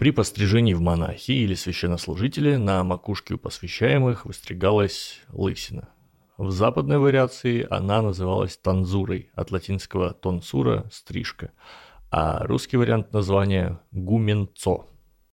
При пострижении в монахи или священнослужители на макушке у посвящаемых выстригалась лысина. В западной вариации она называлась танзурой, от латинского тонсура – стрижка, а русский вариант названия – гуменцо –